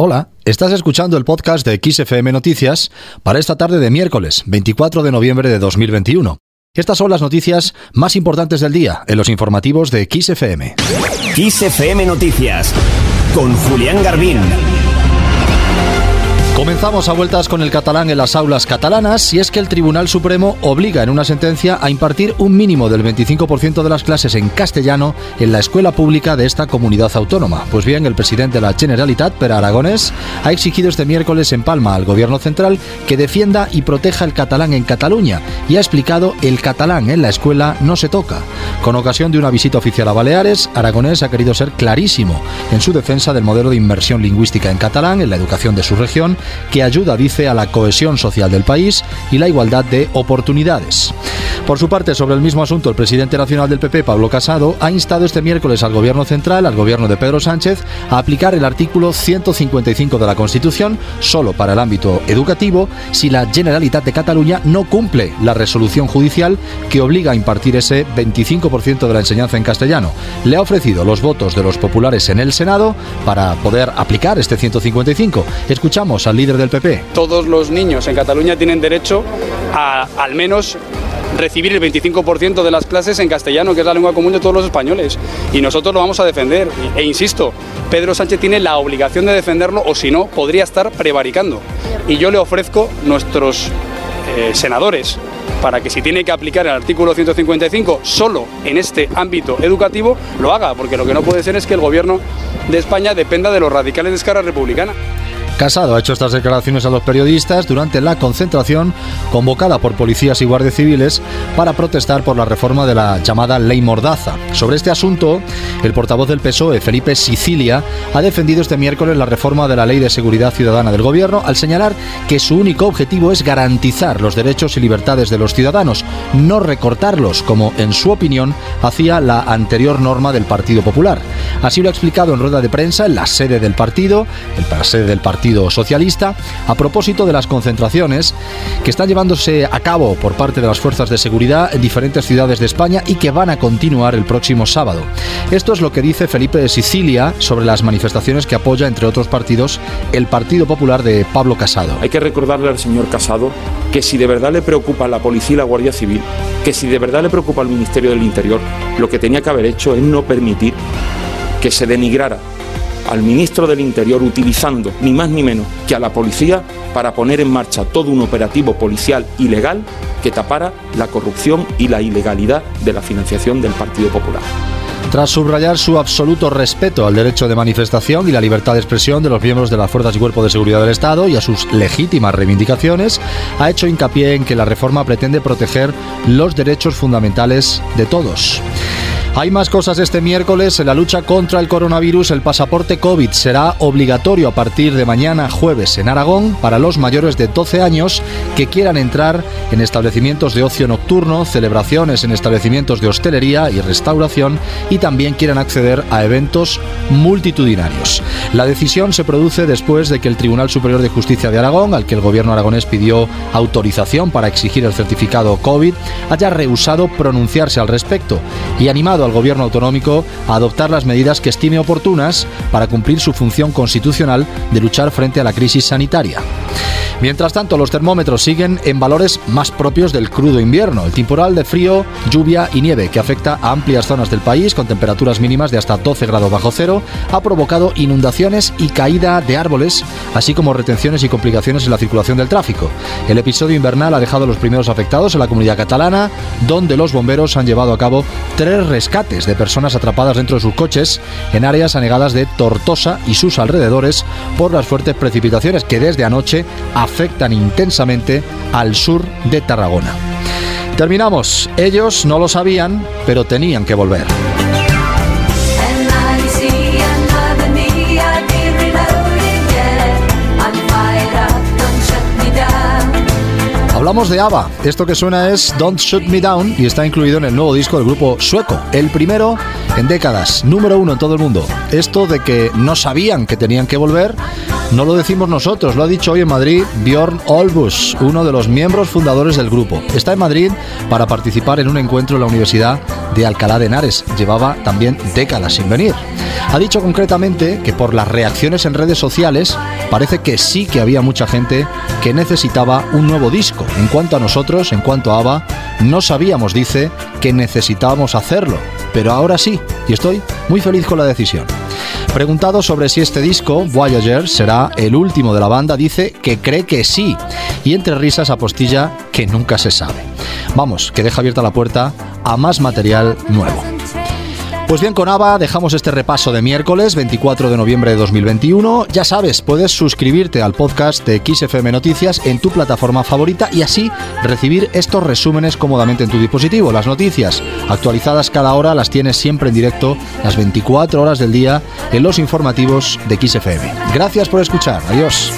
Hola, estás escuchando el podcast de XFM Noticias para esta tarde de miércoles 24 de noviembre de 2021. Estas son las noticias más importantes del día en los informativos de XFM. XFM Noticias con Julián Garbín. Comenzamos a vueltas con el catalán en las aulas catalanas y es que el Tribunal Supremo obliga en una sentencia a impartir un mínimo del 25% de las clases en castellano en la escuela pública de esta comunidad autónoma. Pues bien, el presidente de la Generalitat, Per Aragonés, ha exigido este miércoles en Palma al gobierno central que defienda y proteja el catalán en Cataluña y ha explicado el catalán en la escuela no se toca. Con ocasión de una visita oficial a Baleares, Aragonés ha querido ser clarísimo en su defensa del modelo de inmersión lingüística en catalán en la educación de su región que ayuda, dice, a la cohesión social del país y la igualdad de oportunidades. Por su parte, sobre el mismo asunto, el presidente nacional del PP, Pablo Casado, ha instado este miércoles al Gobierno central, al Gobierno de Pedro Sánchez, a aplicar el artículo 155 de la Constitución solo para el ámbito educativo si la Generalitat de Cataluña no cumple la resolución judicial que obliga a impartir ese 25% de la enseñanza en castellano. Le ha ofrecido los votos de los populares en el Senado para poder aplicar este 155. Escuchamos al líder del PP. Todos los niños en Cataluña tienen derecho a al menos recibir el 25% de las clases en castellano, que es la lengua común de todos los españoles. Y nosotros lo vamos a defender. E insisto, Pedro Sánchez tiene la obligación de defenderlo o si no, podría estar prevaricando. Y yo le ofrezco nuestros eh, senadores para que si tiene que aplicar el artículo 155 solo en este ámbito educativo, lo haga, porque lo que no puede ser es que el gobierno de España dependa de los radicales de escala republicana. Casado ha hecho estas declaraciones a los periodistas durante la concentración convocada por policías y guardias civiles para protestar por la reforma de la llamada Ley Mordaza. Sobre este asunto, el portavoz del PSOE, Felipe Sicilia, ha defendido este miércoles la reforma de la Ley de Seguridad Ciudadana del Gobierno al señalar que su único objetivo es garantizar los derechos y libertades de los ciudadanos, no recortarlos, como en su opinión hacía la anterior norma del Partido Popular. Así lo ha explicado en rueda de prensa en la sede del partido, en la sede del Partido Socialista a propósito de las concentraciones que están llevándose a cabo por parte de las fuerzas de seguridad en diferentes ciudades de España y que van a continuar el próximo sábado. Esto es lo que dice Felipe de Sicilia sobre las manifestaciones que apoya, entre otros partidos, el Partido Popular de Pablo Casado. Hay que recordarle al señor Casado que si de verdad le preocupa la policía y la Guardia Civil, que si de verdad le preocupa al Ministerio del Interior, lo que tenía que haber hecho es no permitir que se denigrara al ministro del Interior utilizando ni más ni menos que a la policía para poner en marcha todo un operativo policial ilegal que tapara la corrupción y la ilegalidad de la financiación del Partido Popular. Tras subrayar su absoluto respeto al derecho de manifestación y la libertad de expresión de los miembros de las fuerzas y cuerpos de seguridad del Estado y a sus legítimas reivindicaciones, ha hecho hincapié en que la reforma pretende proteger los derechos fundamentales de todos. Hay más cosas este miércoles. En la lucha contra el coronavirus, el pasaporte COVID será obligatorio a partir de mañana jueves en Aragón para los mayores de 12 años que quieran entrar en establecimientos de ocio nocturno, celebraciones en establecimientos de hostelería y restauración y también quieran acceder a eventos multitudinarios. La decisión se produce después de que el Tribunal Superior de Justicia de Aragón, al que el gobierno aragonés pidió autorización para exigir el certificado COVID, haya rehusado pronunciarse al respecto y animado al gobierno autonómico a adoptar las medidas que estime oportunas para cumplir su función constitucional de luchar frente a la crisis sanitaria. Mientras tanto, los termómetros siguen en valores más propios del crudo invierno. El temporal de frío, lluvia y nieve que afecta a amplias zonas del país con temperaturas mínimas de hasta 12 grados bajo cero ha provocado inundaciones y caída de árboles, así como retenciones y complicaciones en la circulación del tráfico. El episodio invernal ha dejado a los primeros afectados en la comunidad catalana, donde los bomberos han llevado a cabo tres rescates de personas atrapadas dentro de sus coches en áreas anegadas de Tortosa y sus alrededores por las fuertes precipitaciones que desde anoche afectan intensamente al sur de Tarragona. Terminamos. Ellos no lo sabían, pero tenían que volver. Hablamos de ABBA. Esto que suena es Don't Shoot Me Down y está incluido en el nuevo disco del grupo sueco. El primero en décadas, número uno en todo el mundo. Esto de que no sabían que tenían que volver, no lo decimos nosotros, lo ha dicho hoy en Madrid Bjorn Olbus, uno de los miembros fundadores del grupo. Está en Madrid para participar en un encuentro en la Universidad de Alcalá de Henares. Llevaba también décadas sin venir. Ha dicho concretamente que por las reacciones en redes sociales parece que sí que había mucha gente que necesitaba un nuevo disco. En cuanto a nosotros, en cuanto a ABBA, no sabíamos, dice, que necesitábamos hacerlo. Pero ahora sí, y estoy muy feliz con la decisión. Preguntado sobre si este disco, Voyager, será el último de la banda, dice que cree que sí. Y entre risas apostilla que nunca se sabe. Vamos, que deja abierta la puerta a más material nuevo. Pues bien, con ABBA dejamos este repaso de miércoles 24 de noviembre de 2021. Ya sabes, puedes suscribirte al podcast de XFM Noticias en tu plataforma favorita y así recibir estos resúmenes cómodamente en tu dispositivo. Las noticias actualizadas cada hora las tienes siempre en directo, las 24 horas del día, en los informativos de XFM. Gracias por escuchar. Adiós.